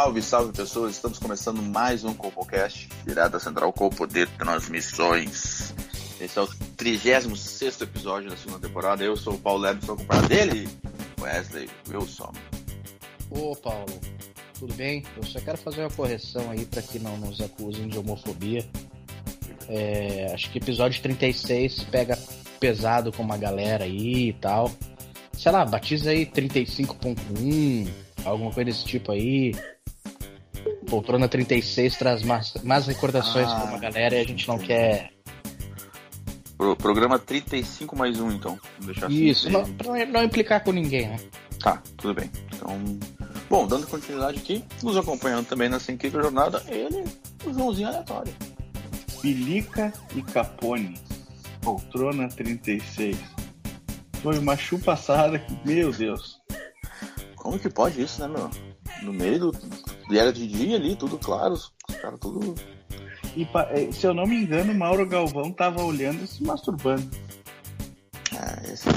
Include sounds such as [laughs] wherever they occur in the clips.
Salve, salve pessoas! Estamos começando mais um Copocast, virada central com o poder de transmissões. Esse é o 36 episódio da segunda temporada. Eu sou o Paulo Lebre, sou acompanhado dele, Wesley Wilson. Ô Paulo, tudo bem? Eu só quero fazer uma correção aí para que não nos acusem de homofobia. É, acho que episódio 36 pega pesado com uma galera aí e tal. Sei lá, batiza aí 35.1, alguma coisa desse tipo aí. Poltrona 36 traz mais, mais recordações Ah, pra uma galera e a gente não quer. Pro, programa 35 mais um, então. Assim. Isso, não, pra não implicar com ninguém, né? Tá, tudo bem. Então, bom, dando continuidade aqui, nos acompanhando também nessa incrível jornada, ele, o Joãozinho Aleatório. Bilica e Capone, poltrona 36. Foi uma chupaçada que, meu Deus. Como que pode isso, né, meu? No meio do. E era de dia ali, tudo claro, os caras tudo. E eh, se eu não me engano, Mauro Galvão tava olhando e se masturbando. Ah, esse...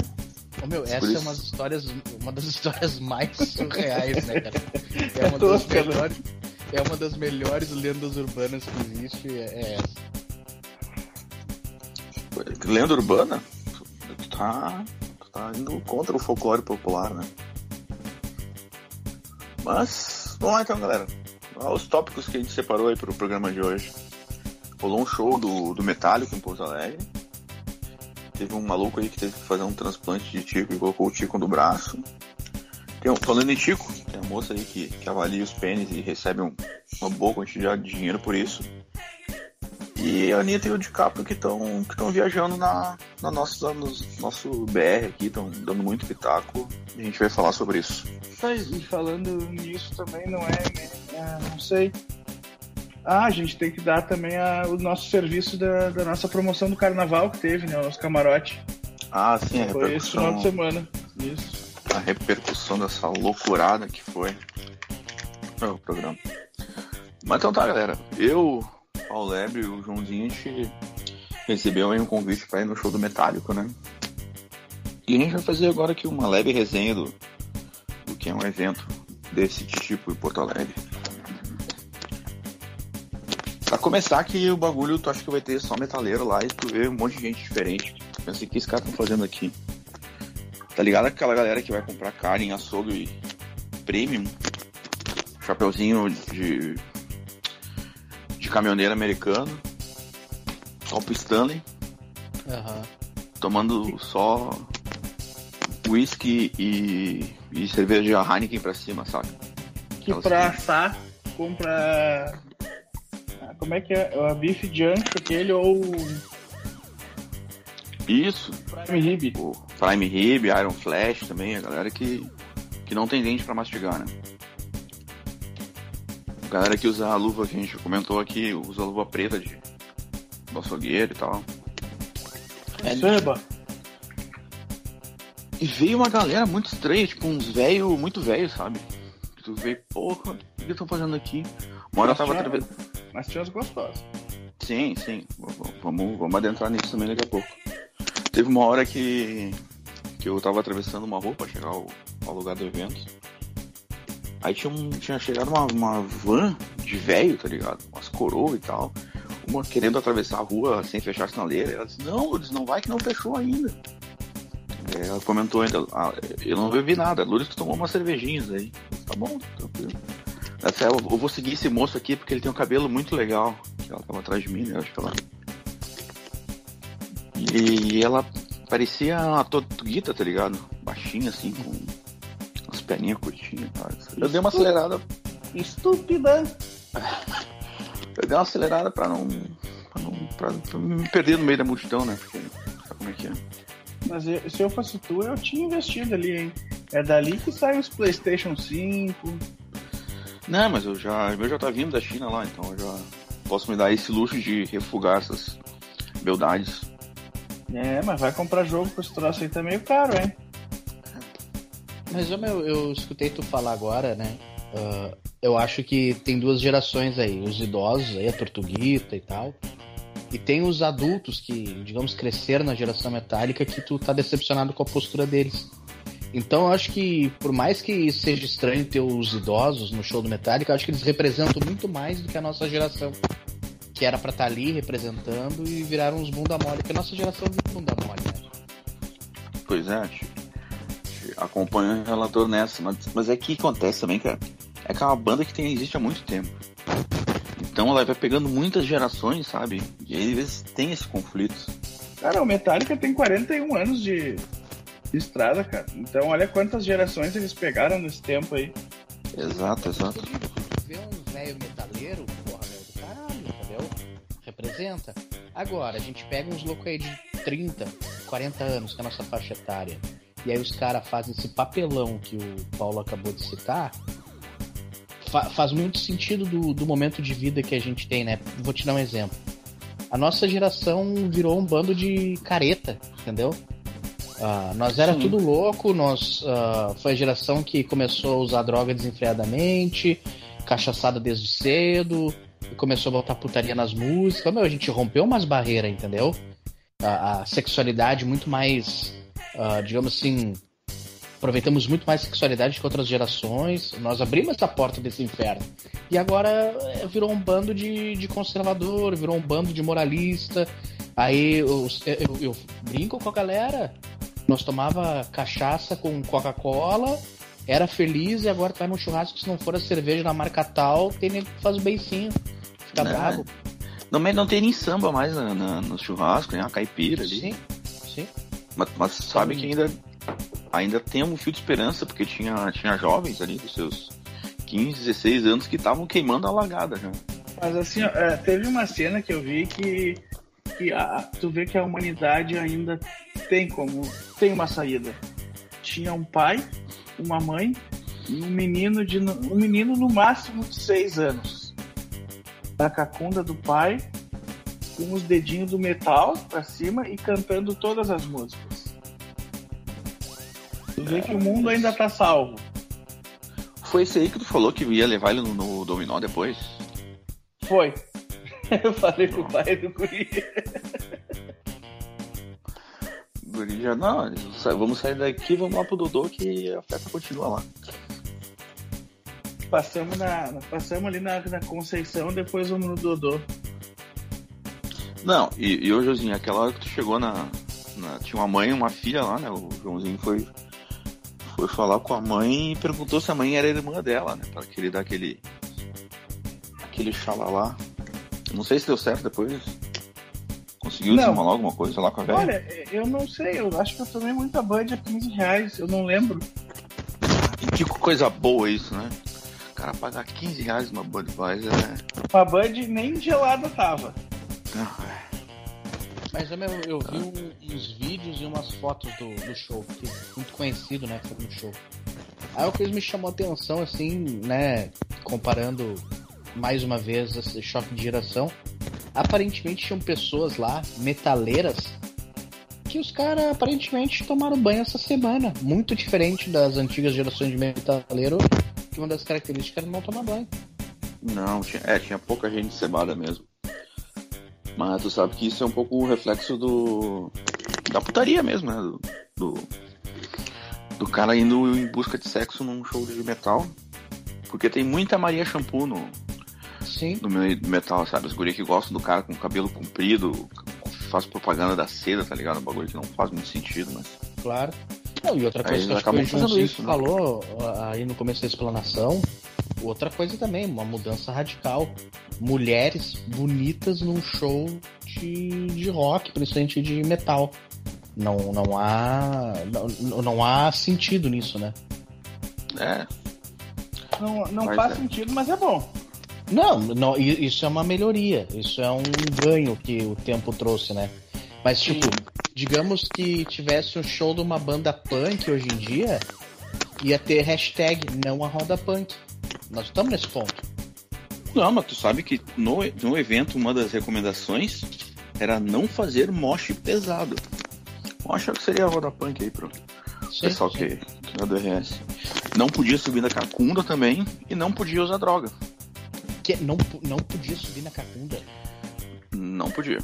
Ô, meu, essa é uma das histórias, uma das histórias mais [laughs] surreais, né, cara? É uma das melhores, é uma das melhores lendas urbanas que existe, é é essa. Lenda urbana? Tu tá. Tu tá indo contra o folclore popular, né? Mas, lá então, galera. Os tópicos que a gente separou aí pro programa de hoje. Rolou um show do, do Metallica em Porto Alegre. Teve um maluco aí que teve que fazer um transplante de tico e colocou o tico no braço. Tem um, falando em tico, tem uma moça aí que, que avalia os pênis e recebe um- uma boa quantidade de dinheiro por isso. E a Anitta e o DiCaprio que estão que tão viajando na, na nossa, no nosso BR aqui, estão dando muito pitaco. E a gente vai falar sobre isso. E falando nisso também, não é, é, Não sei. Ah, a gente tem que dar também a- o nosso serviço da, da nossa promoção do carnaval que teve, né? O nosso camarote. Ah, sim, a Foi esse final de semana. Isso. a repercussão dessa loucurada que foi o programa. Mas então tá, galera. Eu, Paulo Lebre e o Joãozinho, a gente recebeu aí um convite para ir no show do Metálico, né? E a gente vai fazer agora aqui uma leve resenha do, do que é um evento desse tipo em Porto Alegre. Pra começar que o bagulho, tu acha que vai ter só metaleiro lá e tu vê um monte de gente diferente. Pensei, o que esses caras estão fazendo aqui? Tá ligado aquela galera que vai comprar carne açougue premium? Chapeuzinho de. Caminhoneiro americano. Copo Stanley. Aham. Tomando só. whisky e. e cerveja Heineken pra cima, saca? Que Aquelas pra que- assar, compra. ah, Como é que é? É o bife de ancho, aquele ou Isso. prime rib. O Prime Rib, Iron Flash também, a galera que, que não tem dente pra mastigar, né? A galera que usa a luva que a gente comentou aqui, usa a luva preta de do açougueiro e tal. É, Samba. E veio uma galera muito estranha, tipo uns velhos, muito velhos, sabe? Que tu vê, porra, o que que estão fazendo aqui? Uma hora eu tava atravessando. Mas tinha as gostosas. Sim, sim. Vamos, vamos adentrar nisso também daqui a pouco. Teve uma hora que, que eu tava atravessando uma rua pra chegar ao, ao lugar do evento. Aí tinha, um, tinha chegado uma, uma van de velho, tá ligado? Umas coroas e tal. Uma querendo atravessar a rua sem fechar a sinaleira. Ela disse, não, Lourdes, não vai que não fechou ainda. É, Ela comentou ainda, ah, eu não bebi nada, Lourdes tomou umas cervejinhas aí. Eu Tá bom, tranquilo. Disse, "É, eu eu vou seguir esse moço aqui porque ele tem um cabelo muito legal. Ela tava atrás de mim, né? Acho que ela. E ela parecia uma tortuguita, tá ligado? Baixinha assim, com curtinhas. Tá? Eu dei uma acelerada. Estúpida. [laughs] Eu dei uma acelerada pra não. pra não. pra, pra me perder no meio da multidão, né? Porque sabe como é que é? Mas eu- se eu fosse tu, eu tinha investido ali, hein? É dali que saem os PlayStation 5. Não, mas eu já, o meu já tá vindo da China lá, então eu já posso me dar esse luxo de refugar essas beldades. É, mas vai comprar jogo com esse troço aí tá meio caro, hein? Mas ô, meu, eu escutei tu falar agora, né? Ah, eu acho que tem duas gerações aí, os idosos aí, a tortuguita e tal. E tem os adultos que, digamos, cresceram na geração metálica que tu tá decepcionado com a postura deles. Então eu acho que, por mais que seja estranho ter os idosos no show do Metallica, eu acho que eles representam muito mais do que a nossa geração. Que era pra estar ali representando e viraram uns bunda mole. Porque a nossa geração viu bunda mole, né? Pois é, te, te acompanho o relator nessa, mas, mas é que acontece também, cara. É que é uma banda que tem, existe há muito tempo. Então ela vai pegando muitas gerações, sabe? E aí às vezes tem esse conflito. Cara, o Metallica tem 41 anos de, de estrada, cara. Então olha quantas gerações eles pegaram nesse tempo aí. Exato, exato. Ver um velho metaleiro, porra, velho do caralho, entendeu? Representa. Agora, a gente pega uns loucos aí de 30, 40 anos, que é a nossa faixa etária, e aí os caras fazem esse papelão que o Paulo acabou de citar. fa- faz muito sentido do, do momento de vida que a gente tem, né? Vou te dar um exemplo. A nossa geração virou um bando de careta, entendeu? Ah, nós era Sim. tudo louco, nós ah, foi a geração que começou a usar droga desenfreadamente, cachaçada desde cedo, e começou a botar putaria nas músicas. Meu, a gente rompeu umas barreiras, entendeu? A, a sexualidade muito mais, ah, digamos assim, aproveitamos muito mais sexualidade que outras gerações. Nós abrimos essa porta desse inferno. E agora eh, virou um bando de, de conservador, virou um bando de moralista. Aí eu, eu- eu brinco com a galera. Nós tomava cachaça com Coca-Cola, era feliz e agora tá no churrasco. Se não for a cerveja na marca tal, tem nego que faz o beicinho. Fica Né? bravo. Não, não tem nem samba mais na, na- no churrasco, né? A caipira ali. Sim, sim. Mas, mas sabe que ainda, ainda tem um fio de esperança, porque tinha, tinha jovens ali dos seus 15, 16 anos que estavam queimando a lagada já. Mas assim, é, teve uma cena que eu vi que, que a- tu vê que a humanidade ainda tem como. tem uma saída. Tinha um pai, uma mãe e um menino de no- um menino no máximo de seis anos. Da cacunda do pai, com os dedinhos do metal pra cima e cantando todas as músicas. Tu vê que o mundo ainda tá salvo. Foi esse aí que tu falou que ia levar ele no, no dominó depois? Foi. [laughs] Eu falei pro pai do guri. O guri já, não, vamos sair daqui, vamos lá pro Dodô que a festa continua lá. Passamos, na, passamos ali na, na Conceição, depois vamos no Dodô. Não, e, e ô Josinho, aquela hora que tu chegou na, na- Tinha uma mãe e uma filha lá, né? O Joãozinho foi, foi falar com a mãe e perguntou se a mãe era irmã dela, né? Pra querer dar aquele. aquele xalalá. Não sei se deu certo depois. Conseguiu Não. desenrolar alguma coisa lá com a velha? Olha, eu não sei, eu acho que eu tomei muita Bud a 15 reais, eu não lembro. E que coisa boa isso, né? O cara pagar 15 reais numa Budweiser é. A Bud nem gelada tava. Mas eu, eu vi um- uns vídeos e umas fotos do, do show, que é muito conhecido, né? Foi no show. Aí o que me chamou a atenção, assim, né? Comparando mais uma vez esse choque de geração. Aparentemente tinham pessoas lá, metaleiras, que os caras aparentemente tomaram banho essa semana. Muito diferente das antigas gerações de metaleiro, que uma das características era não tomar banho. Não, tinha, é, tinha pouca gente cebada mesmo. Mas tu sabe que isso é um pouco o reflexo do. da putaria mesmo, né? Do, do, do cara indo em busca de sexo num show de metal. Porque tem muita Maria Shampoo no, Sim. no meio do metal, sabe? Os guri que gostam do cara com cabelo comprido, faz propaganda da seda, tá ligado? Um bagulho que não faz muito sentido, mas. Claro. Não, e outra Aí coisa eles que acho que o isso, né? falou ah, aí no começo da explanação, outra coisa também, uma mudança radical. Mulheres bonitas num show de, de rock, principalmente de metal. Não, não há não, não há sentido nisso, né? É, Não, não Mas faz é. sentido, mas é bom. Não, não, isso é uma melhoria, isso é um ganho que o tempo trouxe, né? Mas tipo, digamos que tivesse um show de uma banda punk hoje em dia, ia ter hashtag não a roda punk. Nós estamos nesse ponto. Não, mas tu sabe que no, no evento uma das recomendações era não fazer mosh pesado. Eu acho que seria a roda punk aí pro Sim, pessoal sim. que, que é do RS. Não podia subir na cacunda também e não podia usar droga. Que não, não podia subir na cacunda. Não podia.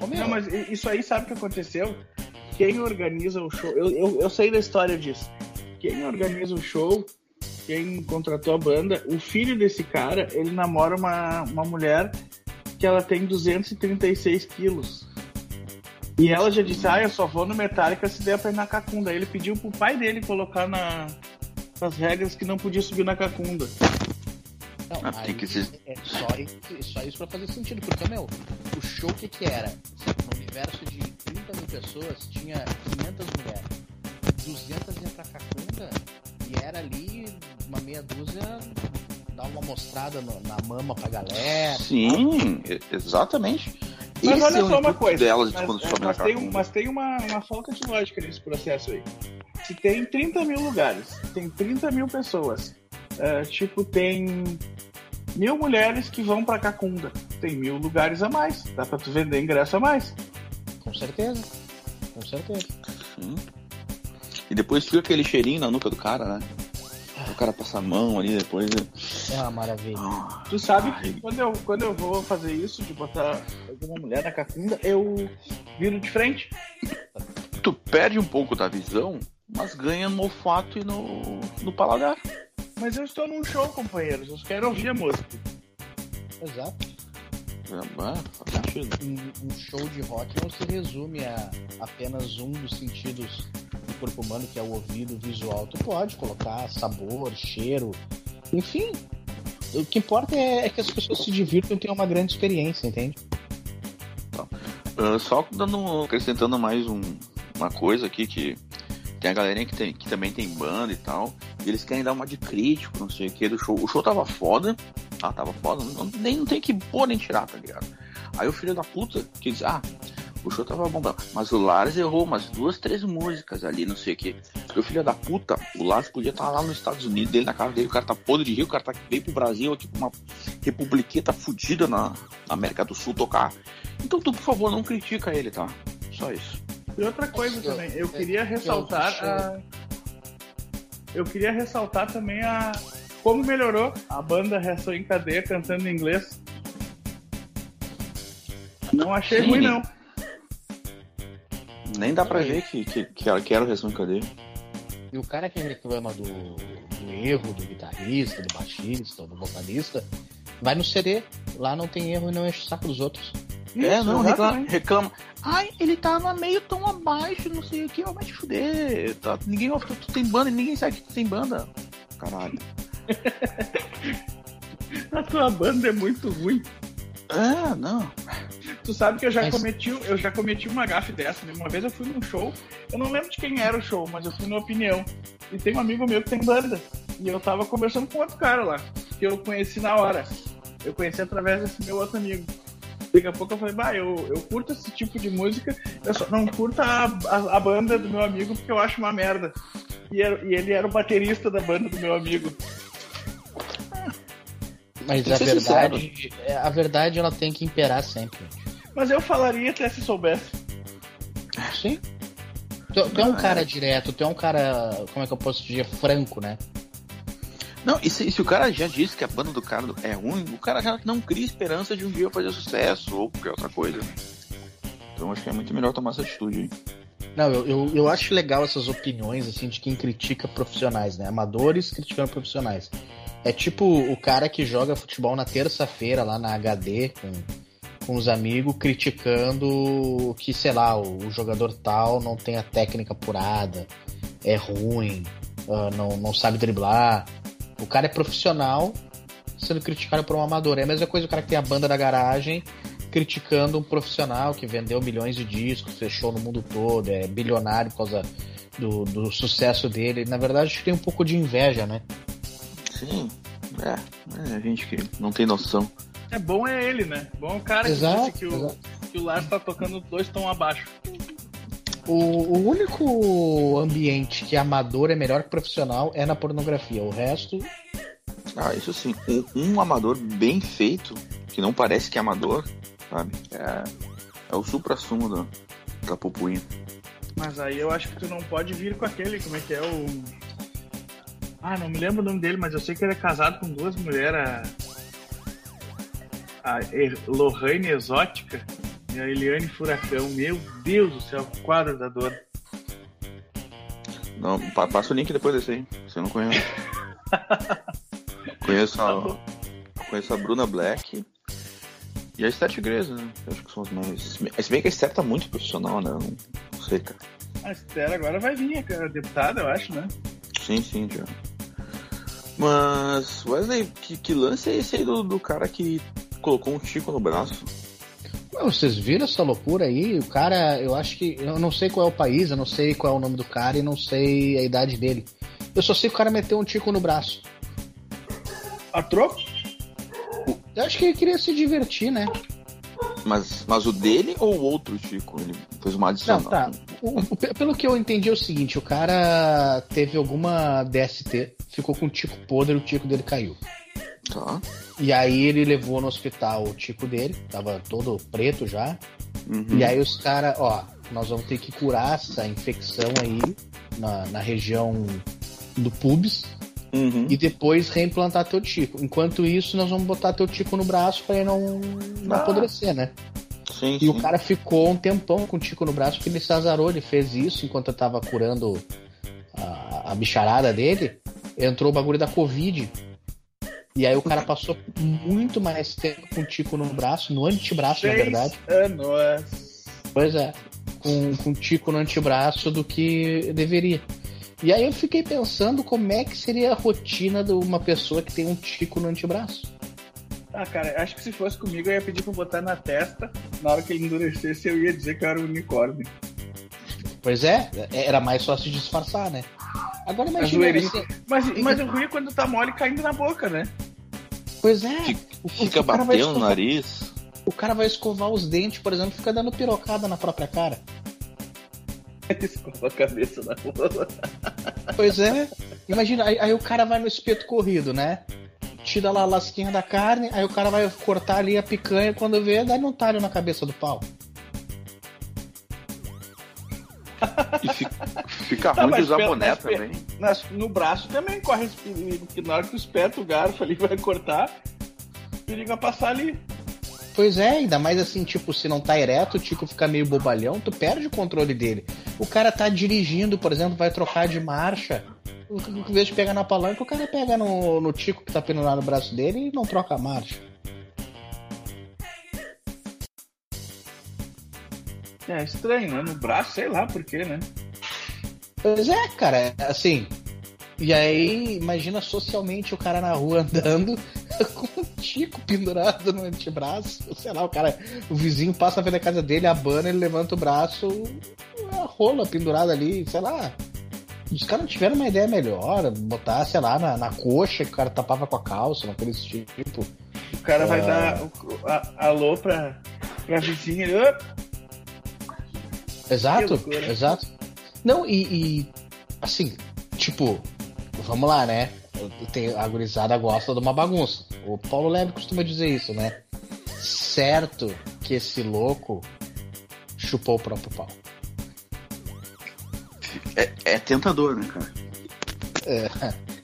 Não, mas isso aí sabe o que aconteceu? Quem organiza o show. Eu, eu, eu sei da história disso. Quem organiza o show, quem contratou a banda, o filho desse cara, ele namora uma, uma mulher que ela tem 236 quilos. E ela já disse, ah, eu só vou no Metallica se der pra ir na cacunda. Aí ele pediu pro pai dele colocar na, nas regras que não podia subir na cacunda. Não, Ah, tem que ser- É só, isso- só isso pra fazer sentido, porque, meu, o show o que que era? No universo de 30 mil pessoas, tinha 500 mulheres. 200 iam pra Cacunda e era ali uma meia dúzia dar uma mostrada no- na mama pra galera. Sim, exatamente. Mas Esse olha é só uma coisa. delas mas, quando é, na mas tem, um- mas tem uma, uma falta de lógica nesse processo aí. Se tem 30 mil lugares, tem 30 mil pessoas, é, tipo, tem mil mulheres que vão pra Cacunda. Tem mil lugares a mais. Dá pra tu vender ingresso a mais. Com certeza. Com certeza. Sim. E depois fica aquele cheirinho na nuca do cara, né? O cara passa a mão ali depois. É uma maravilha. Ah, Tu sabe Ai. que quando eu, quando eu vou fazer isso, de botar alguma mulher na Cacunda, eu viro de frente. tu perde um pouco da visão, mas ganha no olfato e no, no paladar. Mas eu estou num show, companheiros. Eu quero ouvir a música. Exato. É, faz sentido. Um, um show de rock não se resume a apenas um dos sentidos do corpo humano, que é o ouvido, visual. Tu pode colocar sabor, cheiro, enfim. O que importa é, é que as pessoas se divirtam e tenham uma grande experiência, entende? Ah, só dando, acrescentando mais um- uma coisa aqui que tem a galerinha que, tem, que também tem banda e tal, e eles querem dar uma de crítico, não sei o que, do show. O show tava foda, ah, tava foda, não, nem não tem que pôr nem tirar, tá ligado? Aí o filho da puta que diz, ah, o show tava bom, mas o Lars errou umas duas, três músicas ali, não sei o que. E o filho da puta, o Lars podia estar lá nos Estados Unidos, dele na casa dele, o cara tá podre de rio, o cara tá, veio pro Brasil aqui pra uma republiqueta fudida na, na América do Sul tocar. Então tu, por favor, não critica ele, tá? Só isso. E outra coisa Eu- também, eu é, queria ressaltar eu- a... Eu queria ressaltar também a como melhorou a banda Reação em Cadeia cantando em inglês. Não achei Sim. ruim não. Nem dá pra ver que, que, que, ela- que era o resumo de cadeia. E o cara que reclama do, do erro do guitarrista, do baixista, do vocalista, vai no CD. Lá não tem erro e não enche o saco dos outros. é, não, reclama, reclama. Ai, ele tá no meio tão abaixo, não sei o que, vai te fuder. Tá, ninguém, tu, tu tem banda e ninguém sabe que tu tem banda. Caralho. [laughs] A tua banda é muito ruim. É, não. Tu sabe que eu já Mas- cometi, eu já cometi uma gafe dessa. né? Uma vez eu fui num show, eu não lembro de quem era o show, mas eu fui na opinião. E tem um amigo meu que tem banda. E eu tava conversando com outro cara lá, que eu conheci na hora. Eu conheci através desse meu outro amigo. Daqui a pouco eu falei, bah, eu, eu curto esse tipo de música, eu só não curto a, a, a banda do meu amigo porque eu acho uma merda. E, era- e ele era o baterista da banda do meu amigo. Mas a verdade, é, a verdade ela tem que imperar sempre. Mas eu falaria até se soubesse. Sim. Tu, tu é um cara direto, tu é um cara, como é que eu posso dizer, franco, né? Não, e se, se o cara já disse que a banda do cara é ruim, o cara já não cria esperança de um dia fazer sucesso ou qualquer outra coisa. Então acho que é muito melhor tomar essa atitude aí. Não, eu, eu, eu acho legal essas opiniões, assim, de quem critica profissionais, né? Amadores criticando profissionais. É tipo o cara que joga futebol na terça-feira lá na HD com, com os amigos, criticando que, sei lá, o, jogador tal não tem a técnica apurada, é ruim, ah, não, não sabe driblar. O cara é profissional sendo criticado por um amador. É a mesma coisa o cara que tem a banda da garagem criticando um profissional que vendeu milhões de discos, fechou no mundo todo, é bilionário por causa do, do sucesso dele. Na verdade, tem um pouco de inveja, né? Sim, é, é gente que não tem noção. É bom é ele, né? Bom é o cara Exato, que disse que o, exato. que o Lars tá tocando dois tons abaixo. O, o único ambiente que amador é melhor que profissional é na pornografia. O resto, Ah, isso sim. Um, um amador bem feito, que não parece que é amador, sabe? É, é o supra-sumo da, da pupuinha. Mas aí eu acho que tu não pode vir com aquele, como é que é o. Ah, não me lembro o nome dele, mas eu sei que ele é casado com duas mulheres. A, Lohane Exótica e a Eliane Furacão. Meu Deus do céu, quadro da dor. Não, pa- passa o link depois desse aí, se eu não conheço. [laughs] conheço, a, conheço a Bruna Black e a Esther Igreja, né? Eu acho que são os mais. Se bem que a Esther tá muito profissional, né? Não, não sei, cara. A Esther agora vai vir, a deputada, eu acho, né? Sim, sim, já. Mas, Wesley, que, que lance é esse aí do, do cara que colocou um tico no braço? Ué, vocês viram essa loucura aí? O cara, eu acho que. Eu não sei qual é o país, eu não sei qual é o nome do cara e não sei a idade dele. Eu só sei que o cara meteu um tico no braço. A troco? Eu acho que ele queria se divertir, né? Mas, mas o dele ou o outro tico? Ele fez uma adição. Não, tá. O- o- pelo que eu entendi é o seguinte, o cara teve alguma DST, ficou com um tico podre, o tico dele caiu. Tá. E aí ele levou no hospital o tico dele, tava todo preto já. Uhum. E aí os caras, ó, nós vamos ter que curar essa infecção aí na, na região do pubis Uhum. e depois reimplantar teu tico. Enquanto isso, nós vamos botar teu tico no braço pra ele não, não Ah. apodrecer, né? Sim, E sim. o cara ficou um tempão com o tico no braço porque ele se azarou, ele fez isso enquanto eu tava curando a, a bicharada dele, entrou o bagulho da Covid. E aí o cara passou muito mais tempo com o tico no braço, no antebraço, na Seis verdade. anos. Pois é, com, com tico no antebraço do que deveria. E aí eu fiquei pensando como é que seria a rotina de uma pessoa que tem um tico no antebraço. Ah, cara, acho que se fosse comigo eu ia pedir pra botar na testa. Na hora que ele endurecesse, eu ia dizer que eu era um unicórnio. Pois é, era mais fácil disfarçar, né? Agora imagina. Você... Mas, mas o ruim é quando tá mole caindo na boca, né? Pois é. Fica- o, Fica o batendo no escovar- nariz. O cara vai escovar os dentes, por exemplo, fica dando pirocada na própria cara. [laughs] Escova a cabeça na rua. Pois é. Imagina, aí, aí o cara vai no espeto corrido, né? Tira lá a lasquinha da carne, aí o cara vai cortar ali a picanha, quando vê, dá um talho na cabeça do pau. E fica, fica Tá, ruim de mas usar boné mas também. Nas- no braço também corre esse perigo, porque na hora que tu espeta o garfo ali [laughs] vai cortar, o perigo é passar ali. Pois é, ainda mais assim, tipo, se não tá ereto, o Tico fica meio bobalhão, tu perde o controle dele. O cara tá dirigindo, por exemplo, vai trocar de marcha. Em vez de pegar na palanca, o cara pega no, no Tico que tá pendurado no braço dele e não troca a marcha. É estranho, né? No braço, sei lá por quê, né? Pois é, cara, assim. E aí, imagina socialmente o cara na rua [laughs] andando com um tico pendurado no antebraço. Sei lá, o cara, o vizinho passa da casa dele, abana, ele levanta o braço, a rola pendurada ali, sei lá. Os caras não tiveram uma ideia melhor, botar, sei lá, na, na coxa que o cara tapava com a calça, naquele tipo. O cara vai Ah. dar a- alô pra, pra vizinha. ele, "Ô, Exato, exato. Não, e, e, assim, tipo, vamos lá, né? Tem, a gurizada gosta de uma bagunça. O Paulo Leve costuma dizer isso, né? Certo que esse louco chupou o próprio pau. É, é tentador, né, cara?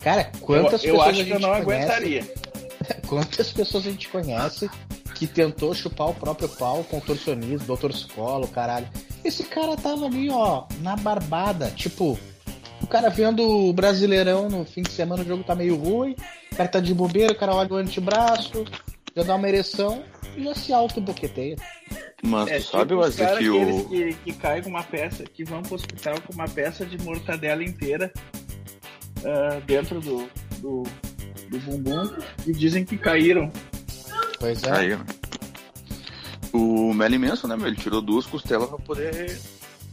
Cara, quantas eu, eu pessoas acho a que eu não conhece? aguentaria. [laughs] Quantas pessoas a gente conhece que tentou chupar o próprio pau, contorcionista, doutor Escola, o caralho. Esse cara tava ali, ó, na barbada. Tipo, o cara vendo o Brasileirão no fim de semana, o jogo tá meio ruim, o cara tá de bobeira, o cara olha o antebraço, já dá uma ereção e já se auto-boqueteia. Mas É, tu sabe, tipo Wesley, que o. que, que caem com uma peça, que vão pro hospital com uma peça de mortadela inteira ah, dentro do, do, do bumbum e dizem que caíram. Pois é. Aí, ó. O Melly Manson, né, meu? Ele tirou duas costelas pra poder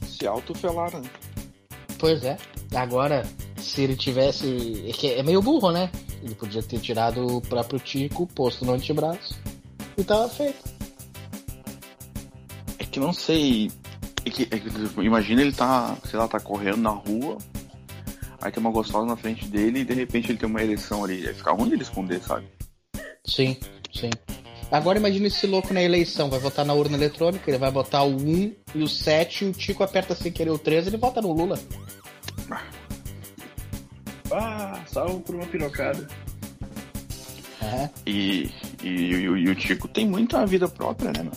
se autofelar, né? Pois é. Agora, se ele tivesse. É, que é meio burro, né? Ele podia ter tirado o próprio Tico, posto no antebraço e tava feito. que não sei. É que, é que, imagina ele tá, sei lá, tá correndo na rua, aí tem uma gostosa na frente dele e de repente ele tem uma ereção ali. Vai ficar ruim ele esconder, sabe? Sim, sim. Agora imagina esse louco na eleição, vai votar na urna eletrônica, ele vai botar o 1 e o 7 e o Tico aperta sem querer o 13 ele vota no Lula. Ah, salvo por uma pirocada. É. E, e, e o- e o Tico tem muita vida própria, né, mano?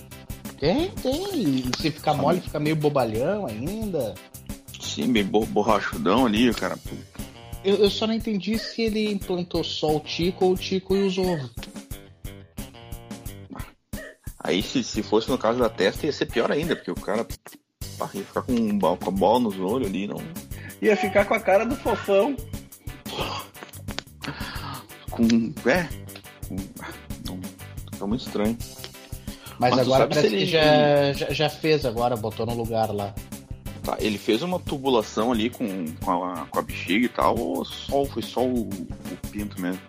Tem, tem. E se ficar mole, fica meio bobalhão ainda. Sim, bem bo- borrachudão ali, o cara. Eu, eu só não entendi se ele implantou só o Tico ou o Tico e os ovos. Aí se, se fosse no caso da testa ia ser pior ainda, porque o cara pá, ia ficar com, um, com a bola nos olhos ali, não. Ia ficar com a cara do fofão. Com. É. Com, não, tá muito estranho. Mas, Mas agora parece que ele- já, já, já fez agora, botou no lugar lá. Tá, ele fez uma tubulação ali com, com, a, com a bexiga e tal, ou só, foi só o, o pinto mesmo?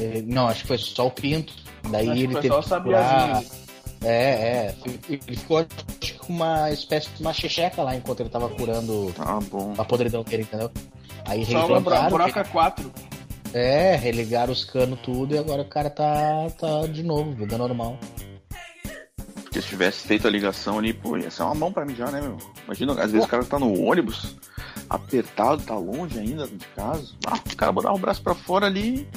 É, Não, acho que foi só o pinto. Daí Acho ele teve que curar. É, é. Ele ficou acho com uma espécie de uma checheca lá enquanto ele tava curando Tá bom. a podridão dele, entendeu? Aí Só uma broca 4. É, religaram os canos tudo e agora o cara tá, tá de novo, vida normal. Porque se tivesse feito a ligação ali, pô, ia ser uma mão pra mijar, né, meu? Imagina, às vezes o cara tá no ônibus, apertado, tá longe ainda de casa. Ah, o cara botar o braço pra fora ali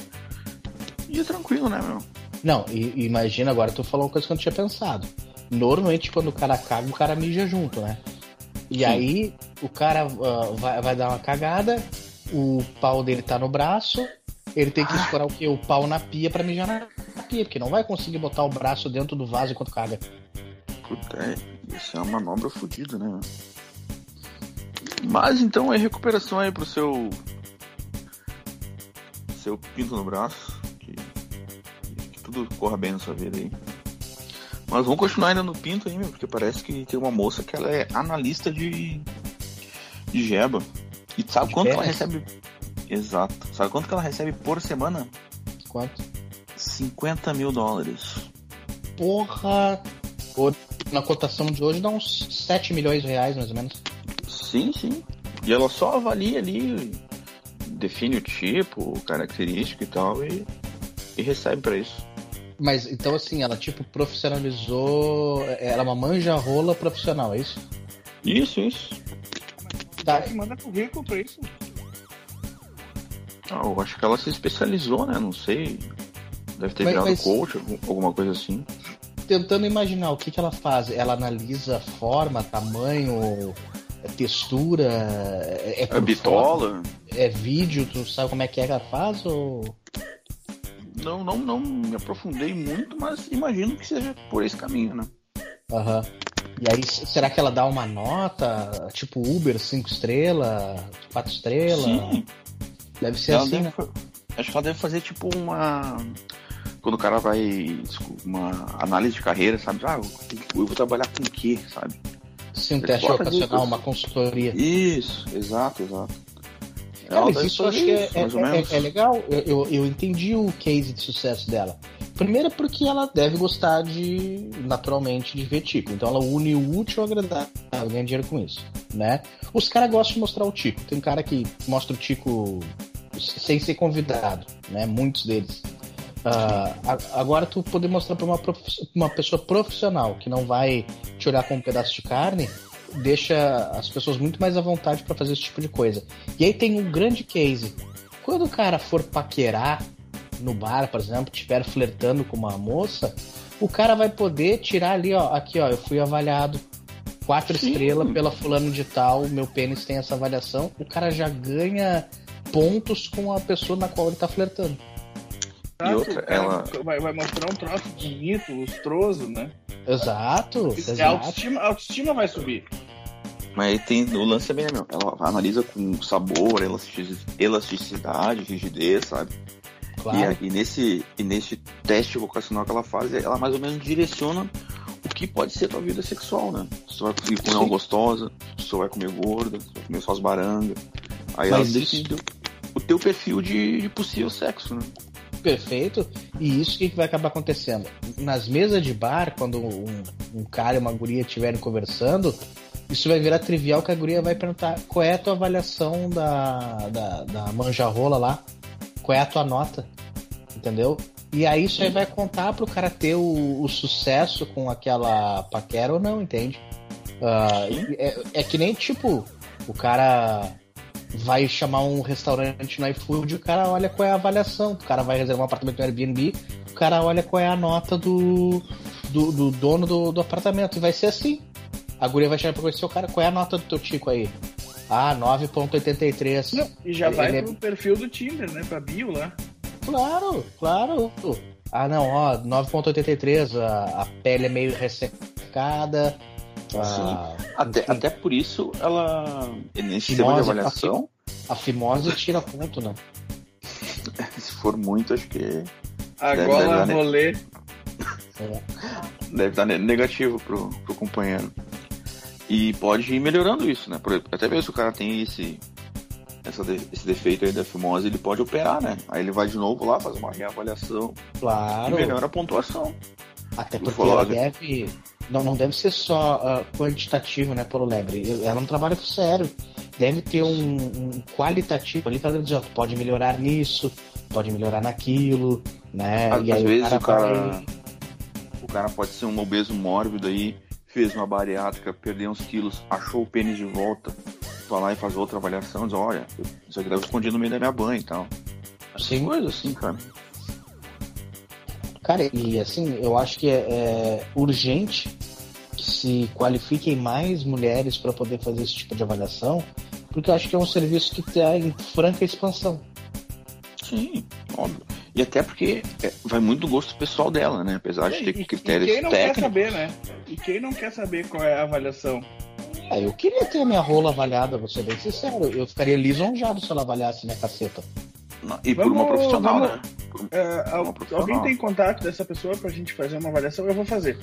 e ia tranquilo, né, meu? Não, e, imagina agora, tu falou uma coisa que eu não tinha pensado. Normalmente quando o cara caga, o cara mija junto, né? E aí o cara ah, vai, vai dar uma cagada, o pau dele tá no braço, ele tem que escorar o quê? O pau na pia pra mijar na pia, porque não vai conseguir botar o braço dentro do vaso enquanto caga. Puta, é, isso é uma manobra fodida, né? Mas então é recuperação aí pro seu. Seu pinto no braço. Tudo corra bem na sua vida aí. Mas vamos continuar ainda no pinto aí, meu, porque parece que tem uma moça que ela é analista de. de jeba. E sabe De quanto ela recebe? Exato. Sabe quanto que ela recebe por semana? Quanto? 50 mil dólares. Porra! Na cotação de hoje dá uns 7 milhões de reais, mais ou menos. Sim, sim. E ela só avalia ali, define o tipo, característica e tal, e, e recebe pra isso. Mas então assim, ela tipo profissionalizou. Ela é uma manja rola profissional, é isso? Isso, isso. Tá. Tem que mandar currículo pra isso. Ah, eu acho que ela se especializou, né? Não sei. Deve ter Mas- virado mas- coach, algum- alguma coisa assim. Tentando imaginar o que, que ela faz. Ela analisa forma, tamanho, textura, é, é É bitola? foto, é vídeo, tu sabe como é que é que ela faz? Ou... Não, não, não me aprofundei muito, mas imagino que seja por esse caminho, né? Aham. E aí, será que ela dá uma nota? Tipo Uber, 5 estrelas, 4 estrelas? Sim. Deve ser Ela assim, deve né? Acho que ela deve fazer tipo uma. Quando o cara vai. desculpa, Uma análise de carreira, sabe? Ah, eu, vou trabalhar com o quê, sabe? Sim, um teste dicas. uma consultoria. Isso, exato, exato. É, Ela mas isso eu acho que é, é- é- menos. é legal. Eu, eu, eu entendi o case de sucesso dela. Primeiro porque ela deve gostar de, naturalmente, de ver tico. Então ela une o útil ao agradável, ganha dinheiro com isso, né? Os caras gostam de mostrar o tico. Tem cara que mostra o tico sem ser convidado, né? Muitos deles. A- agora tu poder mostrar para uma, uma pessoa profissional que não vai te olhar como um pedaço de carne deixa as pessoas muito mais à vontade para fazer esse tipo de coisa. E aí tem um grande case. Quando o cara for paquerar no bar, por exemplo, estiver flertando com uma moça, o cara vai poder tirar ali, ó, aqui, ó, eu fui avaliado quatro estrelas pela fulano de tal, meu pênis tem essa avaliação, o cara já ganha pontos com a pessoa na qual ele tá flertando. E outra, cara ela- vai, vai mostrar um troço bonito, lustroso, né? Exato, A exato. autoestima, a autoestima vai subir. Mas aí tem o lance também, né, meu? Ela analisa com sabor, elastic- elasticidade, rigidez, sabe? Claro. E, a- e nesse, e nesse teste vocacional que ela faz, ela mais ou menos direciona o que pode ser tua vida sexual, né? Se tu vai conseguir comer uma gostosa, se tu vai comer gorda, se tu vai comer só as barangas. Aí Mas ela isso- decide o teu perfil de, de possível sexo, né? Perfeito. E isso que vai acabar acontecendo? Nas mesas de bar, quando um, um cara e uma guria estiverem conversando, isso vai virar trivial que a guria vai perguntar qual é a tua avaliação da, da, da manjarrola lá, qual é a tua nota, entendeu? E aí isso aí vai contar pro cara ter o, o sucesso com aquela paquera ou não, entende? Uh, é, é, que nem tipo, o cara vai chamar um restaurante no iFood, o cara olha qual é a avaliação, o cara vai reservar um apartamento no Airbnb, o cara olha qual é a nota do, do, do dono do, do apartamento. E vai ser assim. A guria vai chegar pra conhecer o cara, qual é a nota do teu tico aí? Ah, 9.83. E já vai Ele é pro é... perfil do Tinder, né? Pra bio lá. Claro, claro. Ah, não, ó, 9.83, a, a pele é meio ressecada. Ah, até, até por isso ela. Nesse sistema de avaliação. A fimose tira ponto, né? [laughs] Se for muito, acho que. Agora rolê. É. Deve dar negativo pro, pro companheiro. E pode ir melhorando isso, né? Até mesmo se o cara tem esse, essa, esse defeito aí da fimose, ele pode operar, né? Aí ele vai de novo lá, faz uma reavaliação. Claro. E melhora a pontuação. Até porque ela deve. Não, não deve ser só uh, quantitativo, né, Paulo Lebre? Ela é um trabalho sério. Deve ter um, um qualitativo ali para dizer, pode melhorar nisso, pode melhorar naquilo, né? Às, e aí às vezes o cara, o cara, o cara pode ser um obeso mórbido aí fez uma bariátrica, perdeu uns quilos, achou o pênis de volta, vai lá e faz outra avaliação, diz, olha, isso aqui estava escondido no meio da minha banha e tal. Sim. Coisa assim, cara. Cara, e assim, eu acho que é, é urgente que se qualifiquem mais mulheres para poder fazer esse tipo de avaliação, porque eu acho que é um serviço que está em franca expansão. Sim, óbvio. E até porque é, vai muito do gosto pessoal dela, né? Apesar de ter critérios e quem não técnicos. quer saber, né? E quem não quer saber qual é a avaliação? É, eu queria ter a minha rola avaliada, vou ser bem sincero. Eu ficaria lisonjado se ela avaliasse minha caceta. E vamos, por uma profissional, vamos, né? Por, é, uma profissional. Alguém tem contato dessa pessoa pra gente fazer uma avaliação? Eu vou fazer.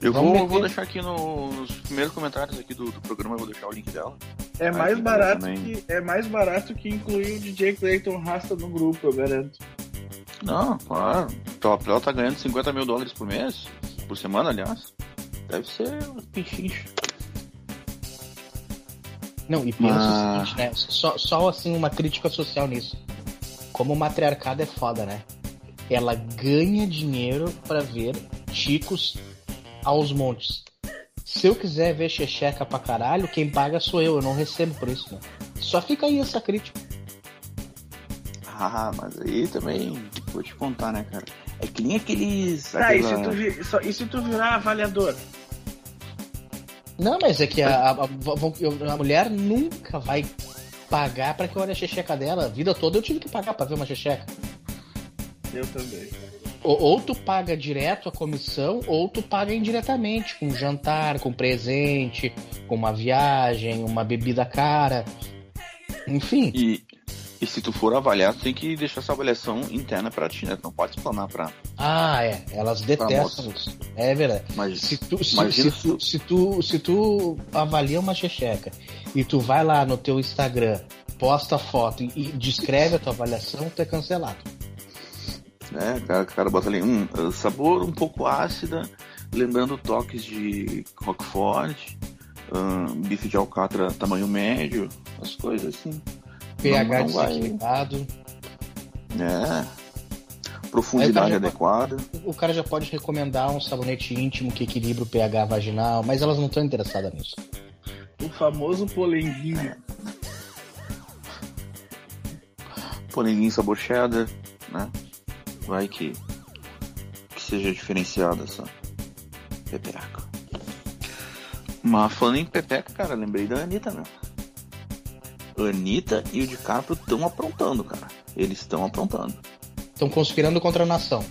Eu vou, vou, deixar aqui no, nos primeiros comentários aqui do, do, programa, eu vou deixar o link dela. É mais, barato que, é mais barato que incluir o DJ Clayton Rasta no grupo, eu garanto. Não, claro. Então, ela tá ganhando 50 mil dólares por mês, por semana, aliás. Deve ser um pichincho. Não, e pensa ah. o seguinte, né? Só, só assim uma crítica social nisso. Como o matriarcado é foda, né? Ela ganha dinheiro para ver chicos aos montes. Se eu quiser ver checheca pra caralho, quem paga sou eu, eu não recebo por isso, né? Só fica aí essa crítica. Ah, mas aí também vou te contar, né, cara? É que nem aqueles. Tá, aquela... e, se tu vir, só, e se tu virar avaliador? Não, mas é que a, a, a, a mulher nunca vai pagar para que eu olhe a checheca dela. A vida toda eu tive que pagar para ver uma checheca. Eu também. Ou, ou, tu paga direto a comissão, ou tu paga indiretamente, com jantar, com presente, com uma viagem, uma bebida cara. Enfim. E, e se tu for avaliar, tu tem que deixar essa avaliação interna pra ti, né? Tu não pode explanar pra. Ah, é. Elas detestam isso. É verdade. Mas, se tu, se, se, tu, se, tu, se tu avalia uma checheca e tu vai lá no teu Instagram, posta foto e, descreve a tua avaliação, tu é cancelado? O cara, o cara bota ali um sabor um pouco ácida, lembrando toques de Roquefort, um, bife de alcatra tamanho médio, as coisas assim. pH desequilibrado. É. Profundidade adequada. o cara já pode recomendar um sabonete íntimo que equilibra o pH vaginal, mas elas não estão interessadas nisso. O famoso polenguinho. Polenguinho sabor cheddar, né? Vai que, que seja diferenciada essa pepeca. Mas falando em pepeca, cara, lembrei da Anitta, né? Anitta e o DiCaprio estão aprontando, cara. Eles estão aprontando. Estão conspirando contra a nação.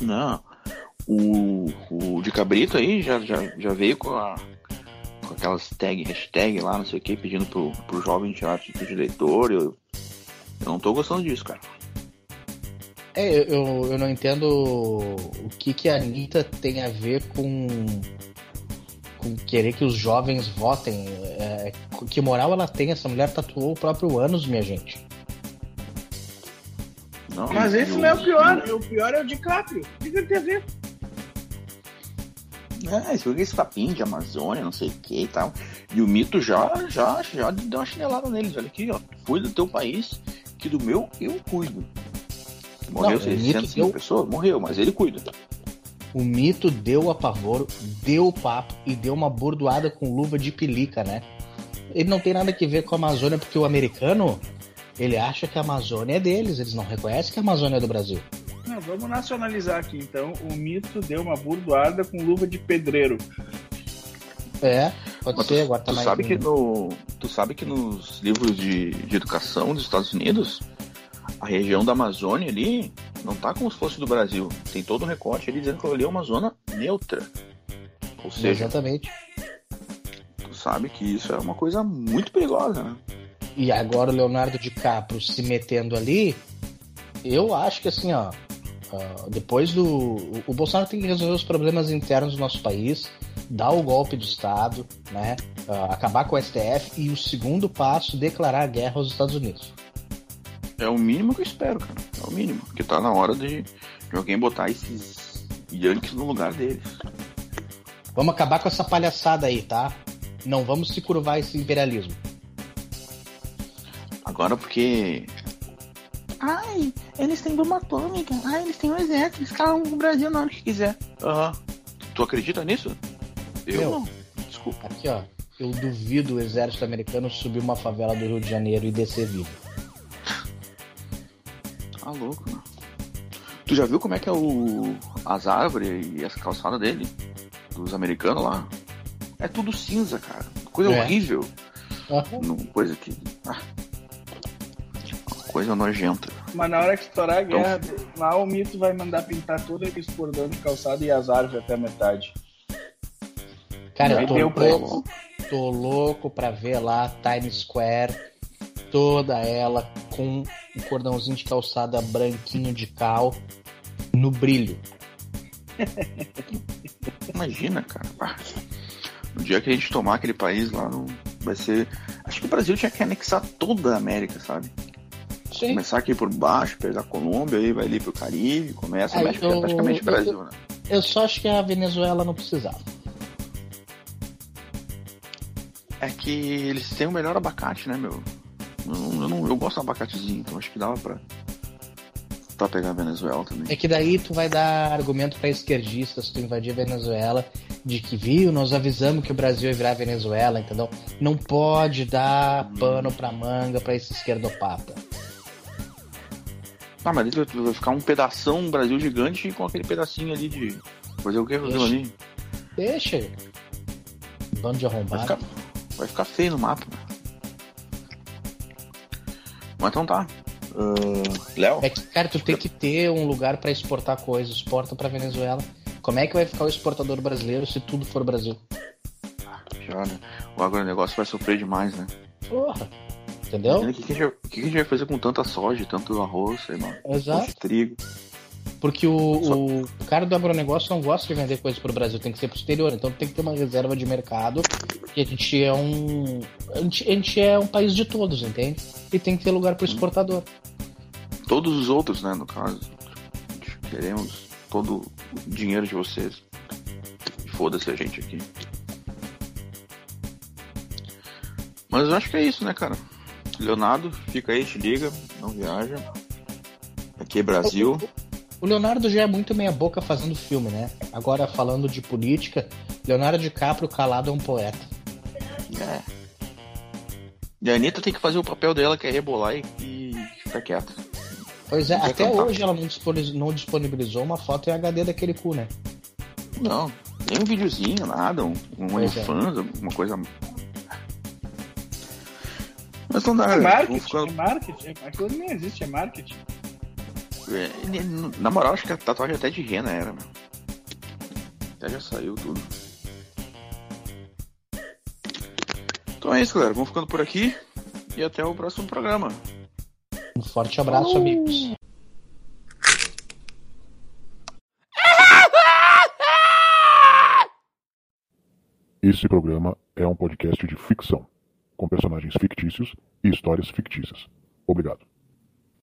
Não. O, o de Cabrito aí já, já, já veio com, a, com aquelas tag, hashtag lá, não sei o que, pedindo pro, pro jovem tirar título de leitor. Eu, eu não tô gostando disso, cara. É, eu, eu não entendo o que, que a Anitta tem a ver com, com querer que os jovens votem. É, que moral ela tem? Essa mulher tatuou o próprio ânus, minha gente. Não, Mas esse não é o pior. O pior é o DiCaprio. O que ele tem a ver? É, esse esse papinho de Amazônia, não sei o que e tal. E o mito já, já, já deu uma chinelada neles. Olha aqui, ó. Cuida do teu país, que do meu eu cuido. Morreu Não, o mito 600 mil deu- pessoas? Morreu, mas ele cuida. O mito deu apavoro, deu papo e deu uma bordoada com luva de pelica, né? Ele não tem nada que ver com a Amazônia, porque o americano, ele acha que a Amazônia é deles, eles não reconhecem que a Amazônia é do Brasil. Não, vamos nacionalizar aqui então. O mito deu uma burdoada com luva de pedreiro. É, pode Mas ser, tu, agora tá tu mais. sabe que no, tu sabe que nos livros de, de educação dos Estados Unidos, a região da Amazônia ali não tá como se fosse do Brasil. Tem todo um recorte ali dizendo que ali é uma zona neutra. Ou seja, Exatamente. tu sabe que isso é uma coisa muito perigosa, né? E agora o Leonardo DiCaprio se metendo ali, eu acho que assim, ó, depois do. o- Bolsonaro tem que resolver os problemas internos do nosso país, dar o golpe de Estado, né? acabar com o STF e o segundo passo, declarar guerra aos Estados Unidos. É o mínimo que eu espero, cara. É o mínimo. Porque tá na hora de, de alguém botar esses Yankees no lugar deles. Vamos acabar com essa palhaçada aí, tá? Não vamos se curvar esse imperialismo. Agora porque. Ai, eles têm bomba atômica. Ai, eles têm um exército. Eles calam o Brasil na hora que quiser. Aham. Tu acredita nisso? Eu Meu. não. Desculpa. Aqui, ó. Eu duvido o exército americano subir uma favela do Rio de Janeiro e descer vivo. Tá louco, né? Tu já viu como é que é o. as árvores e as calçadas dele? Dos americanos lá? É tudo cinza, cara. Coisa É. horrível. Não, coisa que. Ah. Uma coisa nojenta. Mas na hora que estourar a guerra, lá o mito vai mandar pintar todo aquele cordão de calçado e as árvores até a metade. Cara, eu tô, louco, tô louco pra ver lá Times Square, toda ela com um cordãozinho de calçada branquinho de cal no brilho. [laughs] Imagina, cara. No dia que a gente tomar aquele país lá, não vai ser. Acho que o Brasil tinha que anexar toda a América, sabe? Sim. Começar aqui por baixo, pegar a Colômbia, aí vai ali pro Caribe, começa, Aí eu- praticamente eu- Brasil, né? Eu só acho que a Venezuela não precisava. É que eles têm o melhor abacate, né, meu? Eu, eu, não, eu gosto do abacatezinho, então acho que dava pra, pra pegar a Venezuela também. É que daí tu vai dar argumento pra esquerdistas, tu invadir a Venezuela, de que viu, nós avisamos que o Brasil ia virar Venezuela, entendeu? Não pode dar pano pra manga pra esse esquerdopata. Ah, mas ele vai ficar um pedação, um Brasil gigante com aquele pedacinho ali de. Fazer o que fazer ali? Deixa. Bando de Vai arrombado. ficar, vai ficar feio no mapa. né? Mas então tá. Ah, Léo? É que, cara, tu tem que ter um lugar pra exportar coisas. Exporta pra Venezuela. Como é que vai ficar o exportador brasileiro se tudo for Brasil? Já, né? O agronegócio vai sofrer demais, né? Porra. Entendeu? O que, que, a gente, vai- o que que a gente vai fazer com tanta soja, tanto arroz, sei lá, Exato. tanto trigo? Porque o, o, o cara do agronegócio não gosta de vender coisas pro Brasil, tem que ser pro exterior. Então tem que ter uma reserva de mercado. E a gente é um. A gente, a gente é um país de todos, entende? E tem que ter lugar pro exportador. Todos os outros, né, no caso. Queremos todo o dinheiro de vocês. Foda-se a gente aqui. Mas eu acho que é isso, né, cara? Leonardo, fica aí, te liga, não viaja. Aqui é Brasil. O Leonardo já é muito meia boca fazendo filme, né? Agora falando de política, Leonardo DiCaprio calado é um poeta. É. E a Anitta tem que fazer o papel dela, que é rebolar e, e ficar quieta. Pois é, até cantar. hoje ela não disponibilizou, não disponibilizou uma foto em HD daquele cu, né? Não, nem um videozinho, nada, um, um é. OnlyFans, uma coisa. Mas não dá, É vou marketing, ficando- é marketing. Aquilo nem existe, é marketing. é, Na moral, acho que a tatuagem até de rena era, meu. Até já saiu tudo. Então é isso, galera. Vamos ficando por aqui e até o próximo programa. Um forte abraço, amigos. Esse programa é um podcast de ficção, com personagens fictícios e histórias fictícias. Obrigado.